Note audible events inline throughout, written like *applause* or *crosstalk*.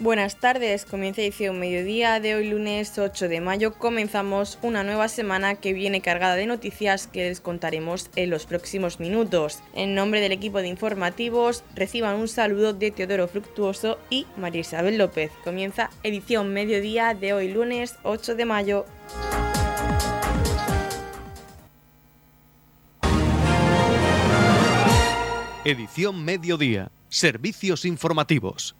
Buenas tardes, comienza edición mediodía de hoy lunes 8 de mayo. Comenzamos una nueva semana que viene cargada de noticias que les contaremos en los próximos minutos. En nombre del equipo de informativos, reciban un saludo de Teodoro Fructuoso y María Isabel López. Comienza edición mediodía de hoy lunes 8 de mayo. Edición mediodía. Servicios informativos.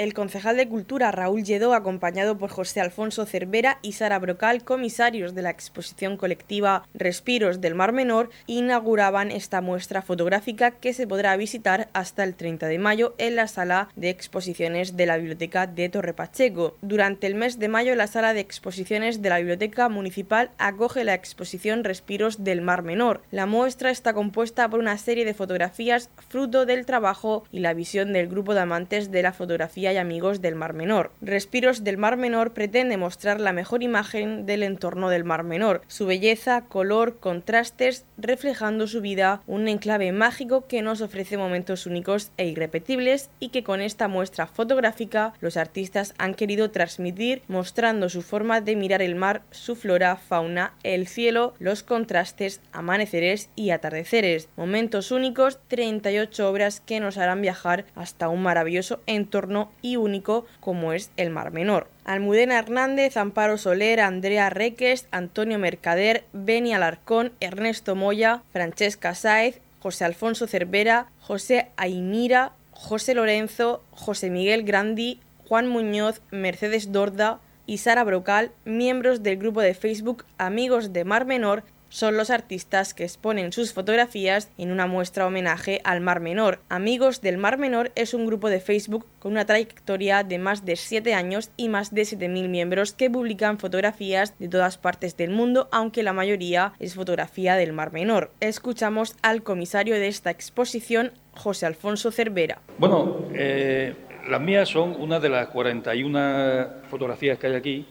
El concejal de Cultura Raúl Lledó, acompañado por José Alfonso Cervera y Sara Brocal, comisarios de la exposición colectiva Respiros del Mar Menor, inauguraban esta muestra fotográfica que se podrá visitar hasta el 30 de mayo en la sala de exposiciones de la Biblioteca de Torre Pacheco. Durante el mes de mayo, la sala de exposiciones de la Biblioteca Municipal acoge la exposición Respiros del Mar Menor. La muestra está compuesta por una serie de fotografías fruto del trabajo y la visión del grupo de amantes de la fotografía amigos del Mar Menor. Respiros del Mar Menor pretende mostrar la mejor imagen del entorno del Mar Menor, su belleza, color, contrastes, reflejando su vida, un enclave mágico que nos ofrece momentos únicos e irrepetibles y que con esta muestra fotográfica los artistas han querido transmitir mostrando su forma de mirar el mar, su flora, fauna, el cielo, los contrastes, amaneceres y atardeceres, momentos únicos, 38 obras que nos harán viajar hasta un maravilloso entorno y único como es el Mar Menor. Almudena Hernández, Amparo Soler, Andrea Reques, Antonio Mercader, Beni Alarcón, Ernesto Moya, Francesca Sáez, José Alfonso Cervera, José Aimira, José Lorenzo, José Miguel Grandi, Juan Muñoz, Mercedes Dorda y Sara Brocal, miembros del grupo de Facebook Amigos de Mar Menor, son los artistas que exponen sus fotografías en una muestra homenaje al Mar Menor. Amigos del Mar Menor es un grupo de Facebook con una trayectoria de más de 7 años y más de 7.000 miembros que publican fotografías de todas partes del mundo, aunque la mayoría es fotografía del Mar Menor. Escuchamos al comisario de esta exposición, José Alfonso Cervera. Bueno, eh, las mías son una de las 41 fotografías que hay aquí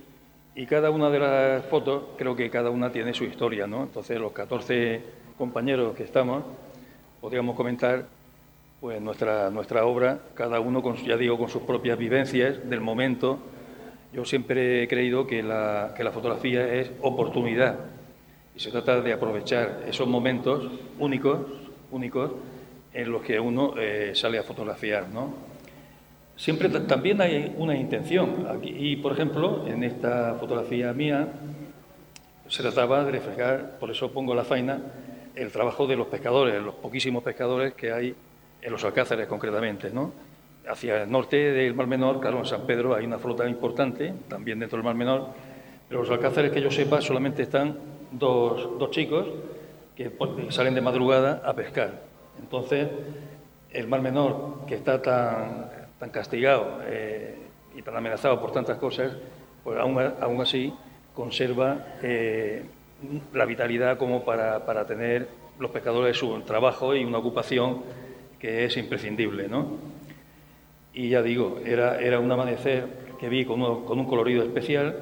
y cada una de las fotos, creo que cada una tiene su historia, ¿no? Entonces, los 14 compañeros que estamos, podríamos comentar pues nuestra, nuestra obra, cada uno, con, ya digo, con sus propias vivencias del momento. Yo siempre he creído que la, que la fotografía es oportunidad y se trata de aprovechar esos momentos únicos, únicos en los que uno eh, sale a fotografiar, ¿no? Siempre también hay una intención. Aquí, y, por ejemplo, en esta fotografía mía se trataba de reflejar, por eso pongo la faina, el trabajo de los pescadores, los poquísimos pescadores que hay en los Alcázares concretamente. ¿no? Hacia el norte del Mar Menor, claro, en San Pedro hay una flota importante, también dentro del Mar Menor, pero los Alcázares que yo sepa solamente están dos, dos chicos que salen de madrugada a pescar. Entonces, el Mar Menor, que está tan tan castigado eh, y tan amenazado por tantas cosas, pues aún, aún así conserva eh, la vitalidad como para, para, tener los pescadores su trabajo y una ocupación que es imprescindible. ¿no? Y ya digo, era, era un amanecer que vi con, un colorido especial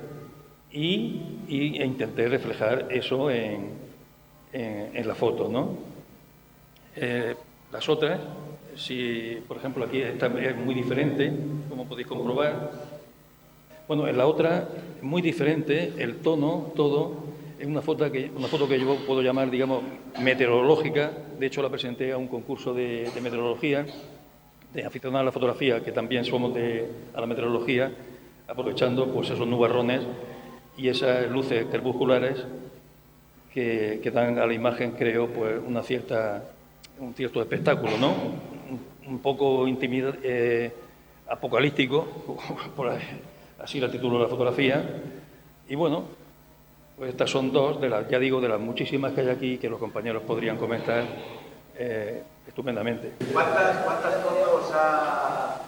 y, e intenté reflejar eso en, en, la foto. ¿no? Eh, las otras si, por ejemplo, aquí está, es muy diferente, como podéis comprobar. Bueno, en la otra, muy diferente, el tono, todo, es una foto que, una foto que yo puedo llamar, digamos, meteorológica. De hecho, la presenté a un concurso de, meteorología, de aficionados a la fotografía, que también somos de, a la meteorología, aprovechando pues esos nubarrones y esas luces crepusculares que, que dan a la imagen, creo, pues una cierta un cierto espectáculo, ¿no? Un, poco intimida, eh, apocalíptico, *laughs* por así la titulo de la fotografía. Y bueno, pues estas son dos de las, ya digo, de las muchísimas que hay aquí que los compañeros podrían comentar eh, estupendamente. ¿Cuántas, cuántas fotos ha,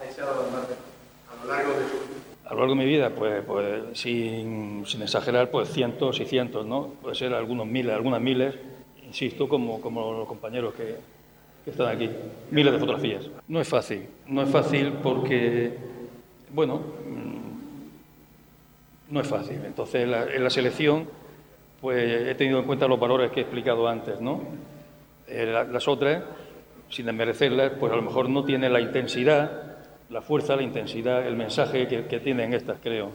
ha echado a lo largo de su a lo largo de mi vida, pues, pues sin, sin, exagerar, pues cientos y cientos, ¿no? Puede ser algunos miles, algunas miles, insisto, como, como los compañeros que, están aquí, miles de fotografías. No es fácil, no es fácil porque, bueno, mm, no es fácil. Entonces, en la, selección, pues he tenido en cuenta los valores que he explicado antes, ¿no? Eh, las otras, sin desmerecerlas, pues a lo mejor no tienen la intensidad la fuerza, la intensidad, el mensaje que tienen estas, creo.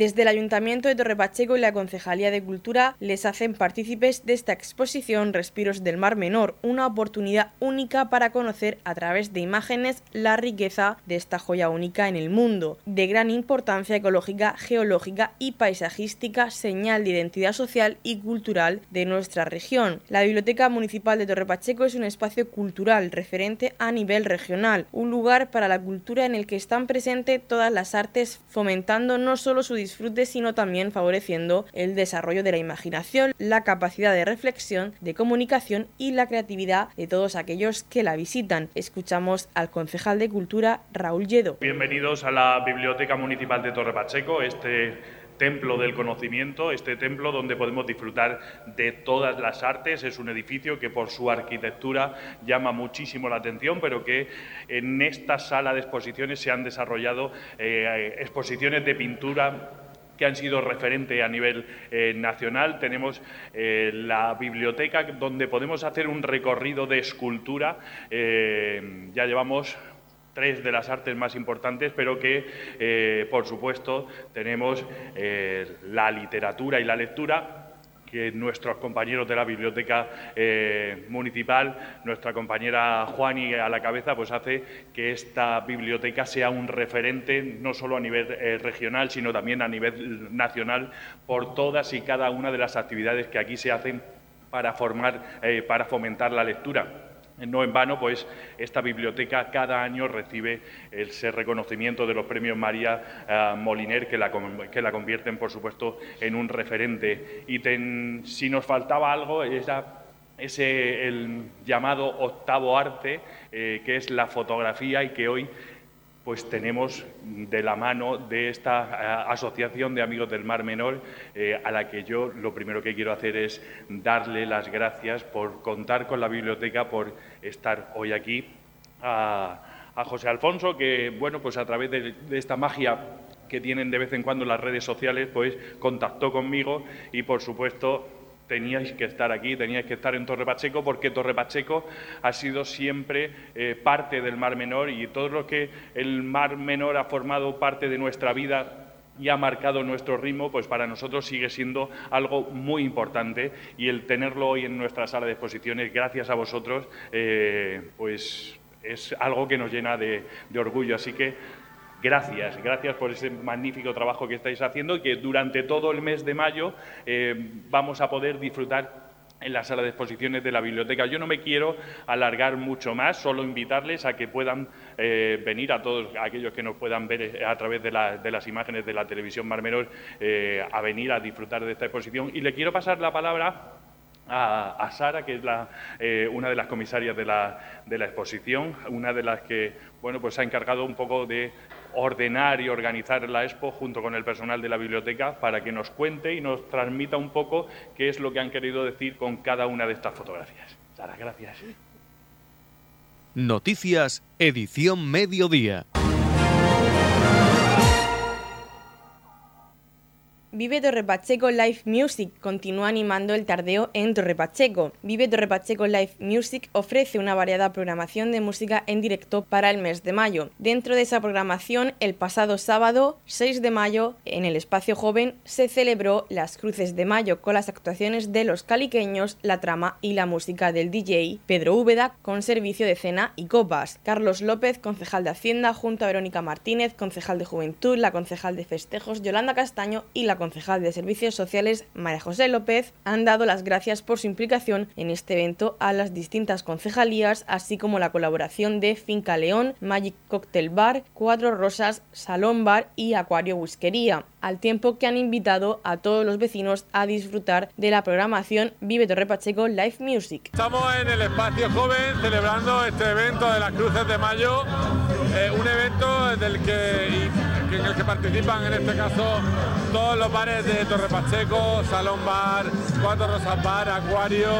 Desde el Ayuntamiento de Torre Pacheco y la Concejalía de Cultura les hacen partícipes de esta exposición Respiros del Mar Menor, una oportunidad única para conocer a través de imágenes la riqueza de esta joya única en el mundo, de gran importancia ecológica, geológica y paisajística, señal de identidad social y cultural de nuestra región. La Biblioteca Municipal de Torre Pacheco es un espacio cultural referente a nivel regional, un lugar para la cultura en el que están presentes todas las artes, fomentando no solo su disfrute, sino también favoreciendo el desarrollo de la imaginación, la capacidad de reflexión, de comunicación y la creatividad de todos aquellos que la visitan. Escuchamos al concejal de Cultura, Raúl Lledo. Bienvenidos a la Biblioteca Municipal de Torre Pacheco, este templo del conocimiento, este templo donde podemos disfrutar de todas las artes. Es un edificio que por su arquitectura llama muchísimo la atención, pero que en esta sala de exposiciones se han desarrollado eh, exposiciones de pintura que han sido referente a nivel eh, nacional. Tenemos eh, la biblioteca donde podemos hacer un recorrido de escultura. ya llevamos tres de las artes más importantes, pero que, eh, por supuesto, tenemos eh, la literatura y la lectura que nuestros compañeros de la biblioteca eh, municipal, nuestra compañera Juani a la cabeza, pues hace que esta biblioteca sea un referente no solo a nivel regional, sino también a nivel nacional por todas y cada una de las actividades que aquí se hacen para formar, para fomentar la lectura. No en vano, pues esta biblioteca cada año recibe ese reconocimiento de los premios María eh, Moliner, que la, que la, convierten, por supuesto, en un referente. Y si nos faltaba algo, era ese el llamado octavo arte, eh, que es la fotografía y que hoy pues tenemos de la mano de esta eh, Asociación de Amigos del Mar Menor, eh, a la que yo lo primero que quiero hacer es darle las gracias por contar con la biblioteca, por estar hoy aquí. A, José Alfonso, que bueno, pues a través de, de esta magia que tienen de vez en cuando las redes sociales, pues contactó conmigo y por supuesto teníais que estar aquí, teníais que estar en Torre Pacheco, porque Torre Pacheco ha sido siempre eh, parte del Mar Menor y todo lo que el Mar Menor ha formado parte de nuestra vida y ha marcado nuestro ritmo, pues para nosotros sigue siendo algo muy importante y el tenerlo hoy en nuestra sala de exposiciones, gracias a vosotros, eh, pues es algo que nos llena de, de orgullo. Así que Gracias, gracias por ese magnífico trabajo que estáis haciendo y que durante todo el mes de mayo eh, vamos a poder disfrutar en la sala de exposiciones de la biblioteca. Yo no me quiero alargar mucho más, solo invitarles a que puedan eh, venir a todos aquellos que nos puedan ver eh, a través de, las imágenes de la televisión Marmenor, a venir a disfrutar de esta exposición. Y le quiero pasar la palabra a, Sara, que es la, una de las comisarias de la, de la, exposición, una de las que bueno, pues ha encargado un poco de ordenar y organizar la expo junto con el personal de la biblioteca para que nos cuente y nos transmita un poco qué es lo que han querido decir con cada una de estas fotografías. Sara, gracias. Noticias, edición mediodía. Vive Torre Pacheco Live Music continúa animando el tardeo en Torre Pacheco. Vive Torre Pacheco Live Music ofrece una variada programación de música en directo para el mes de mayo. Dentro de esa programación, el pasado sábado 6 de mayo, en el espacio joven, se celebró las Cruces de Mayo con las actuaciones de los caliqueños, la trama y la música del DJ Pedro Úbeda con servicio de cena y copas. Carlos López, concejal de Hacienda, junto a Verónica Martínez, concejal de Juventud, la concejal de Festejos, Yolanda Castaño y la concejal de Servicios Sociales, María José López, han dado las gracias por su implicación en este evento a las distintas concejalías, así como la colaboración de Finca León, Magic Cocktail Bar, Cuatro Rosas, Salón Bar y Acuario Whiskería, al tiempo que han invitado a todos los vecinos a disfrutar de la programación Vive Torre Pacheco Live Music. Estamos en el espacio joven celebrando este evento de las Cruces de Mayo, eh, un evento del que, en el que participan en este caso todos los bares de Torre Pacheco, Salón Bar, Cuatro Rosas Bar, Acuario,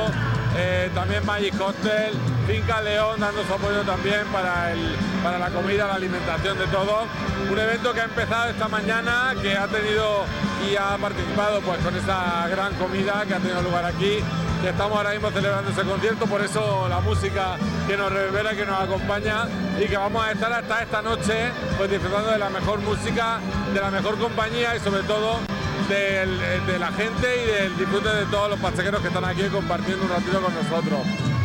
eh, también Magic Cocktail, Finca León dando su apoyo también para, el, para la comida, la alimentación de todos. Un evento que ha empezado esta mañana, que ha tenido y ha participado pues con esa gran comida que ha tenido lugar aquí que estamos ahora mismo celebrando ese concierto, por eso la música que nos revela, que nos acompaña y que vamos a estar hasta esta noche pues disfrutando de la mejor música, de la mejor compañía y sobre todo de la gente y del disfrute de todos los pachequeros que están aquí compartiendo un ratito con nosotros.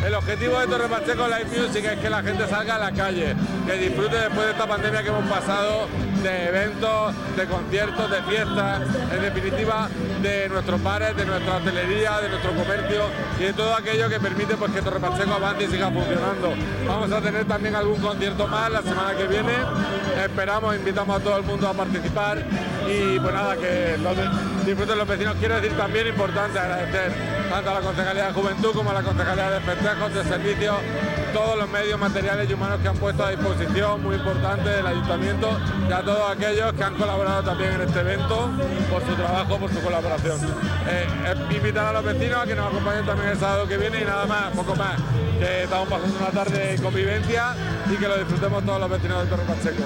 El objetivo de Torre Pacheco Live Music es que la gente salga a la calle, que disfrute después de esta pandemia que hemos pasado de eventos, de conciertos, de fiestas, en definitiva de nuestros bares, de nuestra hotelería, de nuestro comercio y de todo aquello que permite pues, que Torre Pacheco avance y siga funcionando. Vamos a tener también algún concierto más la semana que viene. Esperamos, invitamos a todo el mundo a participar y pues nada, que disfruten los vecinos. Quiero decir también importante agradecer tanto a la Concejalía de Juventud como a la Concejalía de Festejos, de Servicios, todos los medios materiales y humanos que han puesto a disposición, muy importante, del Ayuntamiento y a todos aquellos que han colaborado también en este evento por su trabajo, por su colaboración. Eh, invitar a los vecinos a que nos acompañen también el sábado que viene y nada más, poco más, que estamos pasando una tarde de convivencia y que lo disfrutemos todos los vecinos de Torre Pacheco.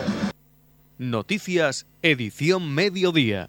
Noticias, edición mediodía.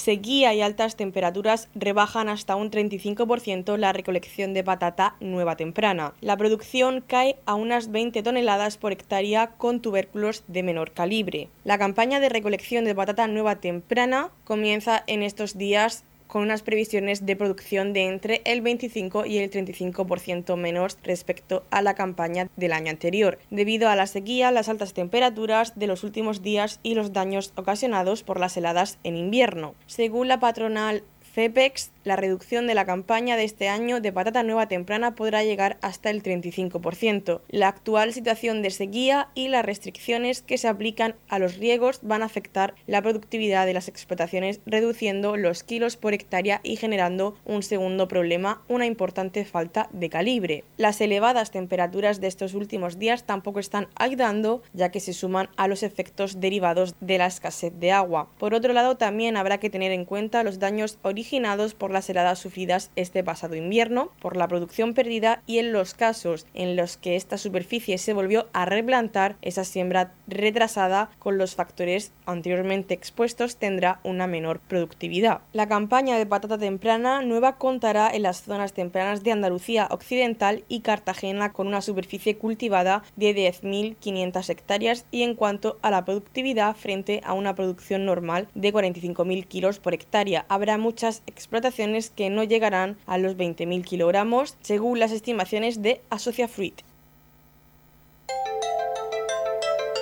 Sequía y altas temperaturas rebajan hasta un 35% la recolección de patata nueva temprana. La producción cae a unas 20 toneladas por hectárea con tubérculos de menor calibre. La campaña de recolección de patata nueva temprana comienza en estos días con unas previsiones de producción de entre el 25 y el 35% menos respecto a la campaña del año anterior, debido a la sequía, las altas temperaturas de los últimos días y los daños ocasionados por las heladas en invierno. Según la patronal CEPEX, la reducción de la campaña de este año de patata nueva temprana podrá llegar hasta el 35%. La actual situación de sequía y las restricciones que se aplican a los riegos van a afectar la productividad de las explotaciones, reduciendo los kilos por hectárea y generando un segundo problema, una importante falta de calibre. Las elevadas temperaturas de estos últimos días tampoco están ayudando, ya que se suman a los efectos derivados de la escasez de agua. Por otro lado, también habrá que tener en cuenta los daños originados por las heladas sufridas este pasado invierno, por la producción perdida y en los casos en los que esta superficie se volvió a replantar, esa siembra retrasada con los factores anteriormente expuestos tendrá una menor productividad. La campaña de patata temprana nueva contará en las zonas tempranas de Andalucía Occidental y Cartagena con una superficie cultivada de 10.500 hectáreas y en cuanto a la productividad frente a una producción normal de 45.000 kilos por hectárea. Habrá muchas explotaciones que no llegarán a los 20.000 kilogramos según las estimaciones de Asocia Fruit.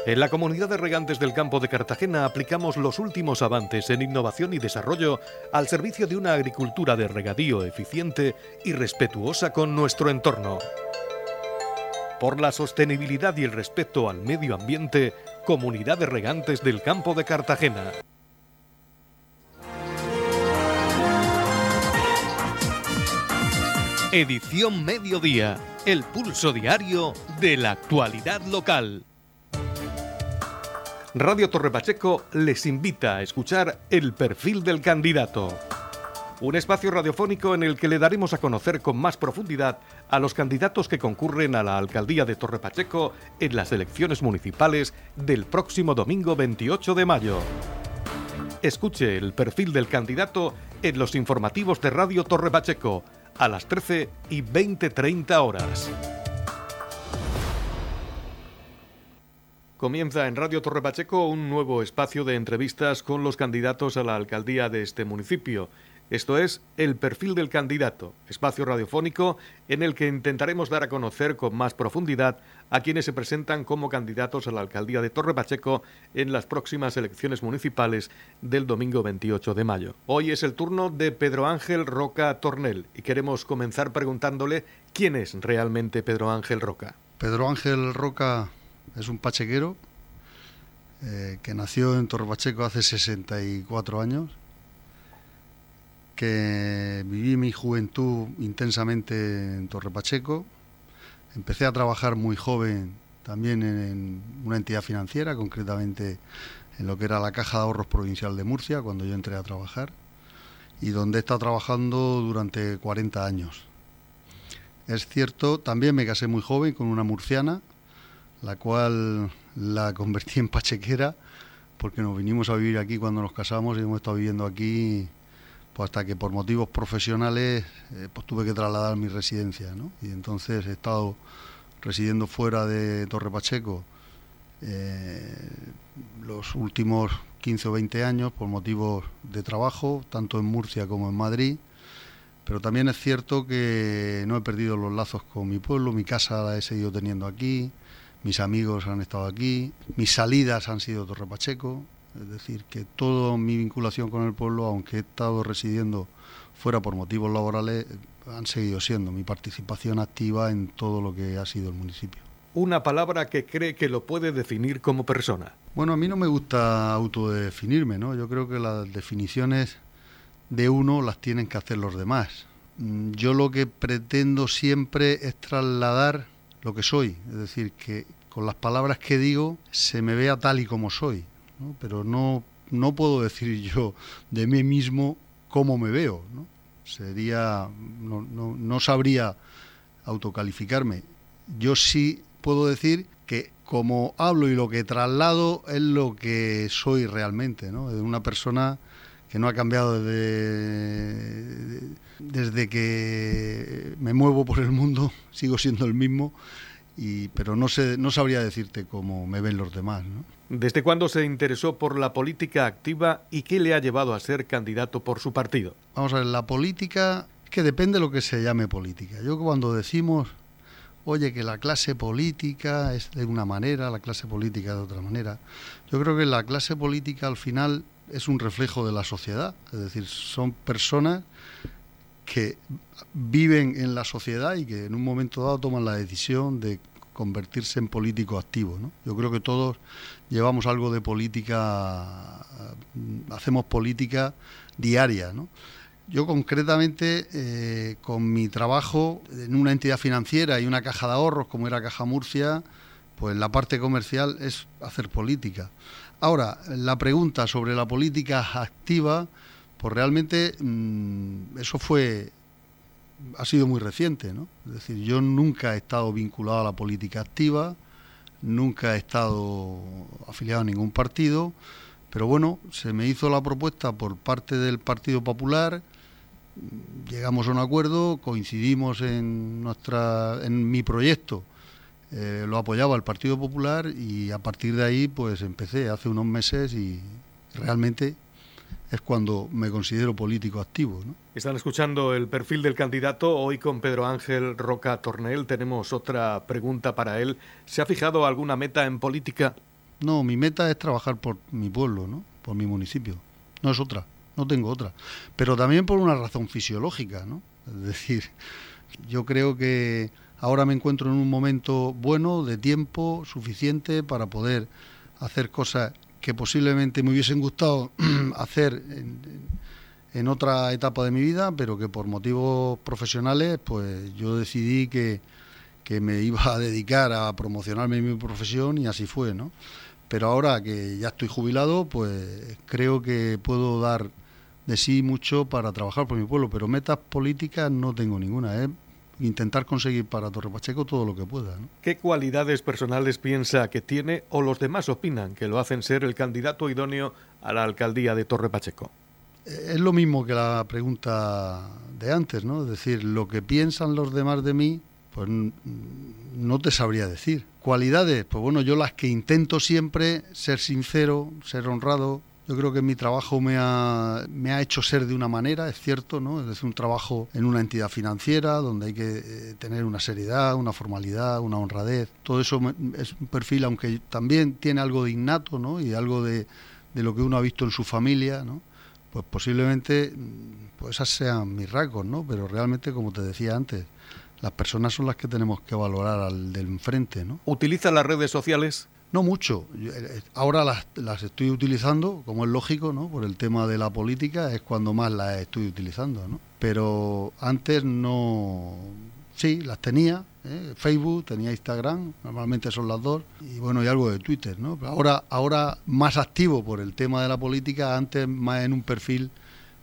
En la comunidad de regantes del campo de Cartagena aplicamos los últimos avances en innovación y desarrollo al servicio de una agricultura de regadío eficiente y respetuosa con nuestro entorno. Por la sostenibilidad y el respeto al medio ambiente, Comunidad de Regantes del Campo de Cartagena. Edición Mediodía, el pulso diario de la actualidad local. Radio Torre Pacheco les invita a escuchar El perfil del candidato. Un espacio radiofónico en el que le daremos a conocer con más profundidad a los candidatos que concurren a la alcaldía de Torre Pacheco en las elecciones municipales del próximo domingo 28 de mayo. Escuche el perfil del candidato en los informativos de Radio Torre Pacheco a las 13 y 20.30 horas. Comienza en Radio Torre Pacheco un nuevo espacio de entrevistas con los candidatos a la alcaldía de este municipio. Esto es El perfil del candidato, espacio radiofónico en el que intentaremos dar a conocer con más profundidad a quienes se presentan como candidatos a la alcaldía de Torre Pacheco en las próximas elecciones municipales del domingo 28 de mayo. Hoy es el turno de Pedro Ángel Roca Tornel y queremos comenzar preguntándole quién es realmente Pedro Ángel Roca. Pedro Ángel Roca es un pachequero eh, que nació en Torre Pacheco hace 64 años, que viví mi juventud intensamente en Torre Pacheco, empecé a trabajar muy joven también en una entidad financiera, concretamente en lo que era la Caja de Ahorros Provincial de Murcia, cuando yo entré a trabajar, y donde he estado trabajando durante 40 años. Es cierto, también me casé muy joven con una murciana, la cual la convertí en pachequera, porque nos vinimos a vivir aquí cuando nos casamos y hemos estado viviendo aquí pues hasta que por motivos profesionales eh, pues tuve que trasladar mi residencia. Y entonces he estado residiendo fuera de Torre Pacheco eh, los últimos 15 o 20 años por motivos de trabajo, tanto en Murcia como en Madrid. Pero también es cierto que no he perdido los lazos con mi pueblo, mi casa la he seguido teniendo aquí, mis amigos han estado aquí, mis salidas han sido Torre Pacheco, es decir, que toda mi vinculación con el pueblo, aunque he estado residiendo fuera por motivos laborales, han seguido siendo mi participación activa en todo lo que ha sido el municipio. Una palabra que cree que lo puede definir como persona. Bueno, a mí no me gusta autodefinirme, ¿no? Yo creo que las definiciones de uno las tienen que hacer los demás. Mm, yo lo que pretendo siempre es trasladar lo que soy, es decir, que con las palabras que digo se me vea tal y como soy, pero no, no puedo decir *laughs* yo de mí mismo cómo me veo, ¿no? sería, no, no, no sabría autocalificarme. Yo sí puedo decir que como hablo y lo que traslado es lo que soy realmente, ¿no? De una persona que no ha cambiado desde, desde que me muevo por el mundo, *laughs* sigo siendo el mismo, y, pero no, sé, no sabría decirte cómo me ven los demás. ¿no? ¿Desde cuándo se interesó por la política activa y qué le ha llevado a ser candidato por su partido? Vamos a ver, la política, es que depende de lo que se llame política. Yo cuando decimos, oye, que la clase política es de una manera, la clase política de otra manera, yo creo que la clase política al final es un reflejo de la sociedad, es decir, son personas que viven en la sociedad y que en un momento dado toman la decisión de convertirse en político activo. ¿no? Yo creo que todos llevamos algo de política, mm, hacemos política diaria. Yo concretamente, eh, con mi trabajo en una entidad financiera y una caja de ahorros como era Caja Murcia, pues la parte comercial es hacer política. Ahora, la pregunta sobre la política activa, pues realmente mm, eso fue ha sido muy reciente, ¿no? Es decir, yo nunca he estado vinculado a la política activa, nunca he estado afiliado a ningún partido, pero bueno, se me hizo la propuesta por parte del Partido Popular, llegamos a un acuerdo, coincidimos en nuestra en mi proyecto. Eh, lo apoyaba el Partido Popular y a partir de ahí pues empecé hace unos meses y realmente es cuando me considero político activo. ¿no? Están escuchando el perfil del candidato. Hoy con Pedro Ángel Roca Tornel tenemos otra pregunta para él. ¿Se ha fijado alguna meta en política? No, mi meta es trabajar por mi pueblo, ¿no? por mi municipio. No es otra, no tengo otra. Pero también por una razón fisiológica. ¿no? Es decir, yo creo que ahora me encuentro en un momento bueno de tiempo suficiente para poder hacer cosas que posiblemente me hubiesen gustado *clears throat* hacer en, otra etapa de mi vida, pero que por motivos profesionales, pues yo decidí que, que me iba a dedicar a promocionarme en mi profesión y así fue, ¿no? Pero ahora que ya estoy jubilado, pues creo que puedo dar de sí mucho para trabajar por mi pueblo, pero metas políticas no tengo ninguna, ¿eh? Intentar conseguir para Torre Pacheco todo lo que pueda. ¿Qué cualidades personales piensa que tiene o los demás opinan que lo hacen ser el candidato idóneo a la alcaldía de Torre Pacheco? Eh, es lo mismo que la pregunta de antes, ¿no? Es decir, lo que piensan los demás de mí, pues no te sabría decir. Cualidades, pues bueno, yo las que intento siempre, ser sincero, ser honrado, yo creo que mi trabajo me ha, me ha hecho ser de una manera, es cierto, ¿no? Es decir, un trabajo en una entidad financiera donde hay que eh, tener una seriedad, una formalidad, una honradez. Todo eso es un perfil, aunque también tiene algo de innato, ¿no? Y algo de, de lo que uno ha visto en su familia, ¿no? Pues posiblemente pues esas sean mis rasgos, ¿no? Pero realmente, como te decía antes, las personas son las que tenemos que valorar al del enfrente, ¿no? ¿Utiliza las redes sociales? No mucho. Eh, ahora las, las, estoy utilizando, como es lógico, ¿no? Por el tema de la política, es cuando más las estoy utilizando, ¿no? Pero antes no... Sí, las tenía, ¿eh? Facebook, tenía Instagram, normalmente son las dos, y bueno, y algo de Twitter, ¿no? ahora, ahora más activo por el tema de la política, antes más en un perfil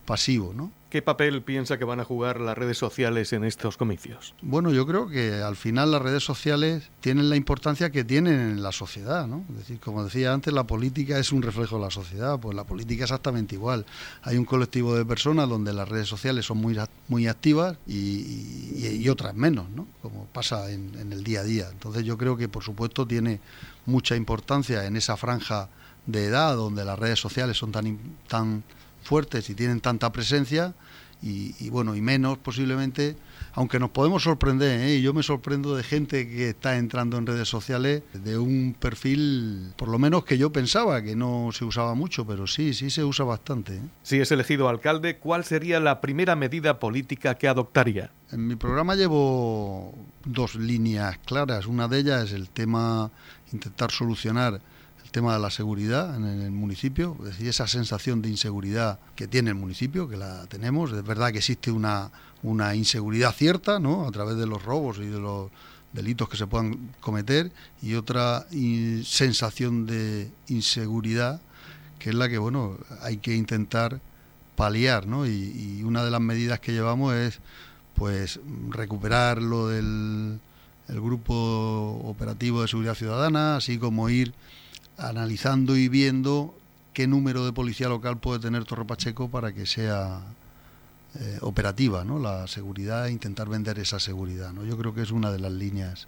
pasivo, ¿no? ¿Qué papel piensa que van a jugar las redes sociales en estos comicios? Bueno, yo creo que al final las redes sociales tienen la importancia que tienen en la sociedad, ¿no? Es decir, como decía antes, la política es un reflejo de la sociedad, pues la política es exactamente igual. Hay un colectivo de personas donde las redes sociales son muy, muy activas y, otras menos, ¿no? Como pasa en, en el día a día. Entonces yo creo que, por supuesto, tiene mucha importancia en esa franja de edad donde las redes sociales son tan, tan fuertes y tienen tanta presencia y, bueno, y menos posiblemente, aunque nos podemos sorprender, ¿eh? yo me sorprendo de gente que está entrando en redes sociales de un perfil, por lo menos que yo pensaba que no se usaba mucho, pero sí, sí se usa bastante. ¿eh? Si es elegido alcalde, ¿cuál sería la primera medida política que adoptaría? En mi programa llevo dos líneas claras. Una de ellas es el tema intentar solucionar tema de la seguridad en el municipio, es decir, esa sensación de inseguridad que tiene el municipio, que la tenemos, es verdad que existe una, una inseguridad cierta, ¿no? A través de los robos y de los delitos que se puedan cometer, y otra sensación de inseguridad que es la que, bueno, hay que intentar paliar, ¿no? Y, una de las medidas que llevamos es, pues, recuperar lo del el grupo operativo de seguridad ciudadana, así como ir analizando y viendo qué número de policía local puede tener Torre Pacheco para que sea eh, operativa, ¿no? La seguridad, e intentar vender esa seguridad, ¿no? Yo creo que es una de las líneas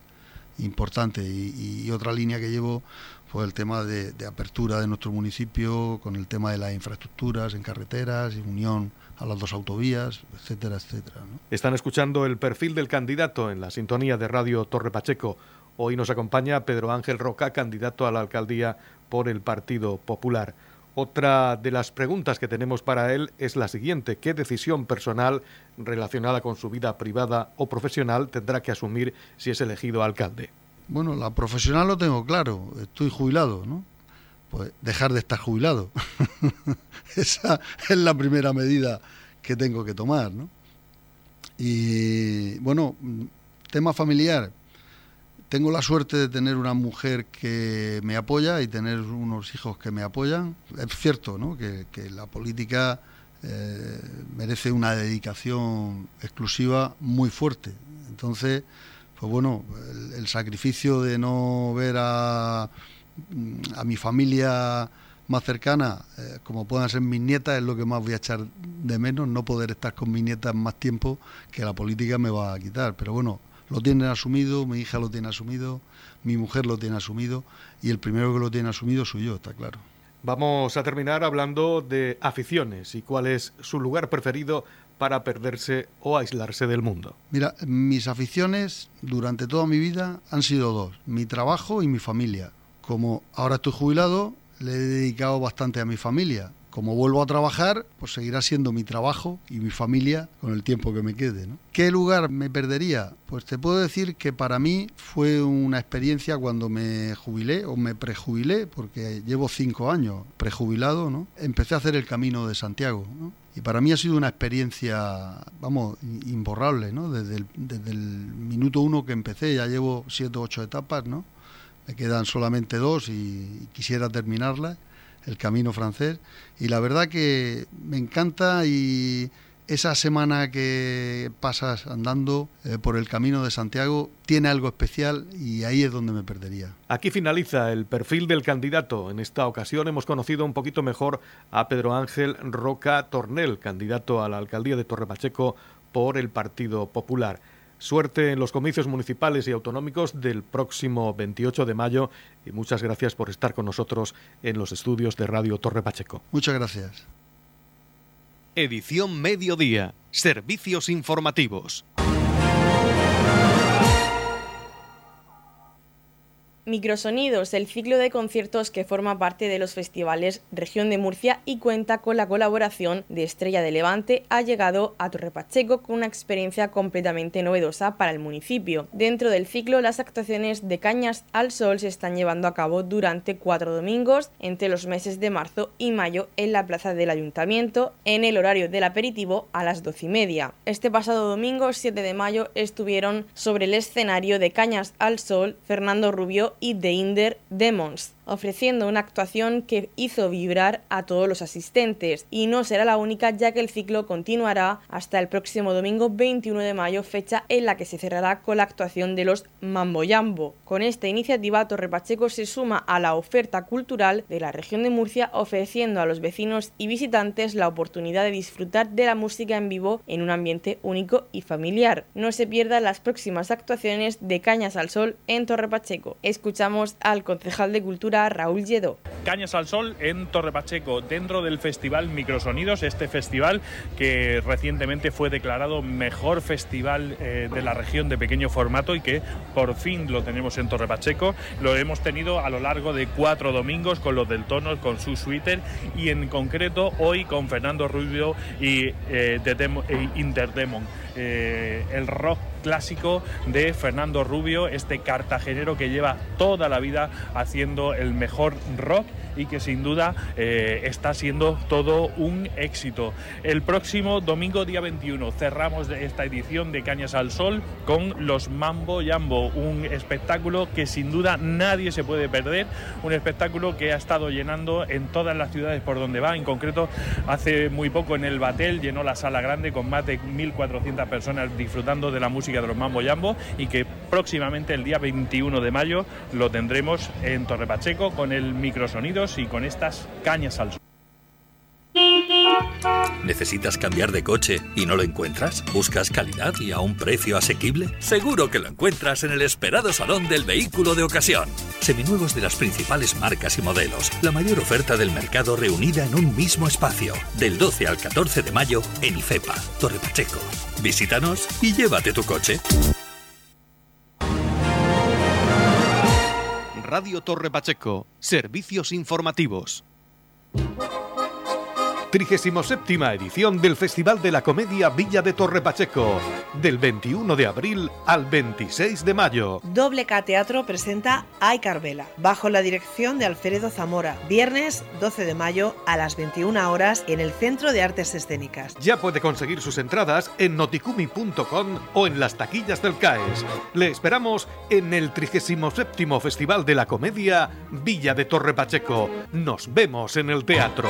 importantes y, otra línea que llevo fue el tema de, apertura de nuestro municipio con el tema de las infraestructuras en carreteras y unión a las dos autovías, etcétera, etcétera. Están escuchando el perfil del candidato en la sintonía de Radio Torre Pacheco. Hoy nos acompaña Pedro Ángel Roca, candidato a la alcaldía por el Partido Popular. Otra de las preguntas que tenemos para él es la siguiente. ¿Qué decisión personal relacionada con su vida privada o profesional tendrá que asumir si es elegido alcalde? Bueno, la profesional lo tengo claro. Estoy jubilado, ¿no? Pues dejar de estar jubilado. *laughs* Esa es la primera medida que tengo que tomar, ¿no? Y bueno, tema familiar tengo la suerte de tener una mujer que me apoya y tener unos hijos que me apoyan. Es cierto ¿no? que, la política eh, merece una dedicación exclusiva muy fuerte. Entonces, pues bueno, el, sacrificio de no ver a, mi familia más cercana, eh, como puedan ser mis nietas, es lo que más voy a echar de menos, no poder estar con mis nietas más tiempo que la política me va a quitar. Pero bueno, lo tienen asumido, mi hija lo tiene asumido, mi mujer lo tiene asumido y el primero que lo tiene asumido soy yo, está claro. Vamos a terminar hablando de aficiones y cuál es su lugar preferido para perderse o aislarse del mundo. Mira, mis aficiones durante toda mi vida han sido dos, mi trabajo y mi familia. Como ahora estoy jubilado, le he dedicado bastante a mi familia como vuelvo a trabajar, pues seguirá siendo mi trabajo y mi familia con el tiempo que me quede. ¿Qué lugar me perdería? Pues te puedo decir que para mí fue una experiencia cuando me jubilé o me prejubilé, porque llevo cinco años prejubilado, ¿no? Empecé a hacer el camino de Santiago, Y para mí ha sido una experiencia, vamos, imborrable, ¿no? Desde el, minuto uno que empecé, ya llevo siete o ocho etapas, ¿no? Me quedan solamente dos y quisiera terminarlas el camino francés. Y la verdad que me encanta y esa semana que pasas andando eh, por el camino de Santiago tiene algo especial y ahí es donde me perdería. Aquí finaliza el perfil del candidato. En esta ocasión hemos conocido un poquito mejor a Pedro Ángel Roca Tornel, candidato a la alcaldía de Torre Pacheco por el Partido Popular. Suerte en los comicios municipales y autonómicos del próximo 28 de mayo y muchas gracias por estar con nosotros en los estudios de Radio Torre Pacheco. Muchas gracias. Edición Mediodía. Servicios informativos. Microsonidos, el ciclo de conciertos que forma parte de los festivales Región de Murcia y cuenta con la colaboración de Estrella de Levante, ha llegado a Torre Pacheco con una experiencia completamente novedosa para el municipio. Dentro del ciclo, las actuaciones de Cañas al Sol se están llevando a cabo durante cuatro domingos entre los meses de marzo y mayo en la plaza del ayuntamiento en el horario del aperitivo a las doce y media. Este pasado domingo, 7 de mayo, estuvieron sobre el escenario de Cañas al Sol Fernando Rubio y The Inder Demons ofreciendo una actuación que hizo vibrar a todos los asistentes y no será la única ya que el ciclo continuará hasta el próximo domingo 21 de mayo, fecha en la que se cerrará con la actuación de los Mamboyambo. Con esta iniciativa Torre Pacheco se suma a la oferta cultural de la región de Murcia ofreciendo a los vecinos y visitantes la oportunidad de disfrutar de la música en vivo en un ambiente único y familiar. No se pierdan las próximas actuaciones de Cañas al Sol en Torre Pacheco. Escuchamos al concejal de Cultura Raúl Lledó. Cañas al Sol en Torre Pacheco, dentro del festival Microsonidos, este festival que recientemente fue declarado mejor festival eh, de la región de pequeño formato y que por fin lo tenemos en Torre Pacheco. Lo hemos tenido a lo largo de cuatro domingos con los del tono, con su Twitter y en concreto hoy con Fernando Rubio y eh, e Interdemon. Eh, el rock clásico de Fernando Rubio, este cartagenero que lleva toda la vida haciendo el mejor rock y que sin duda eh, está siendo todo un éxito. El próximo domingo día 21 cerramos esta edición de Cañas al Sol con los Mambo Jambo, un espectáculo que sin duda nadie se puede perder, un espectáculo que ha estado llenando en todas las ciudades por donde va, en concreto hace muy poco en el Batel llenó la sala grande con más de 1.400 personas disfrutando de la música de los Mambo Jambo y que próximamente el día 21 de mayo lo tendremos en Torre Pacheco con el microsonido y con estas cañas al sol. ¿Necesitas cambiar de coche y no lo encuentras? ¿Buscas calidad y a un precio asequible? Seguro que lo encuentras en el esperado Salón del Vehículo de Ocasión. Seminuevos de las principales marcas y modelos. La mayor oferta del mercado reunida en un mismo espacio. Del 12 al 14 de mayo en IFEPA, Torre Pacheco. Visítanos y llévate tu coche. Radio Torre Pacheco, servicios informativos. 37 edición del Festival de la Comedia Villa de Torre Pacheco, del 21 de abril al 26 de mayo. Doble K Teatro presenta Ay Carvela, bajo la dirección de Alfredo Zamora, viernes 12 de mayo a las 21 horas en el Centro de Artes Escénicas. Ya puede conseguir sus entradas en noticumi.com o en las taquillas del CAES. Le esperamos en el 37 Festival de la Comedia Villa de Torre Pacheco. Nos vemos en el teatro.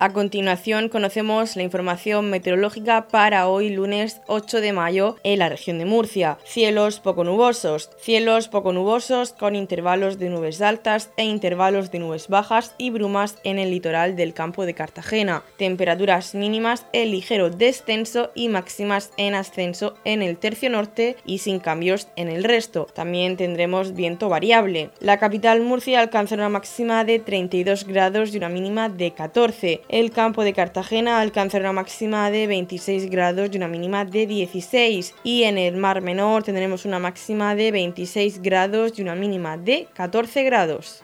A continuación conocemos la información meteorológica para hoy lunes 8 de mayo en la región de Murcia. Cielos poco nubosos, cielos poco nubosos con intervalos de nubes altas e intervalos de nubes bajas y brumas en el litoral del campo de Cartagena. Temperaturas mínimas en ligero descenso y máximas en ascenso en el tercio norte y sin cambios en el resto. También tendremos viento variable. La capital Murcia alcanza una máxima de 32 grados y una mínima de 14 el campo de Cartagena alcanza una máxima de 26 grados y una mínima de 16 y en el Mar Menor tendremos una máxima de 26 grados y una mínima de 14 grados.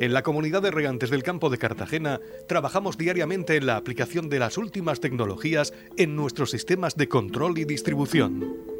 En la comunidad de regantes del campo de Cartagena trabajamos diariamente en la aplicación de las últimas tecnologías en nuestros sistemas de control y distribución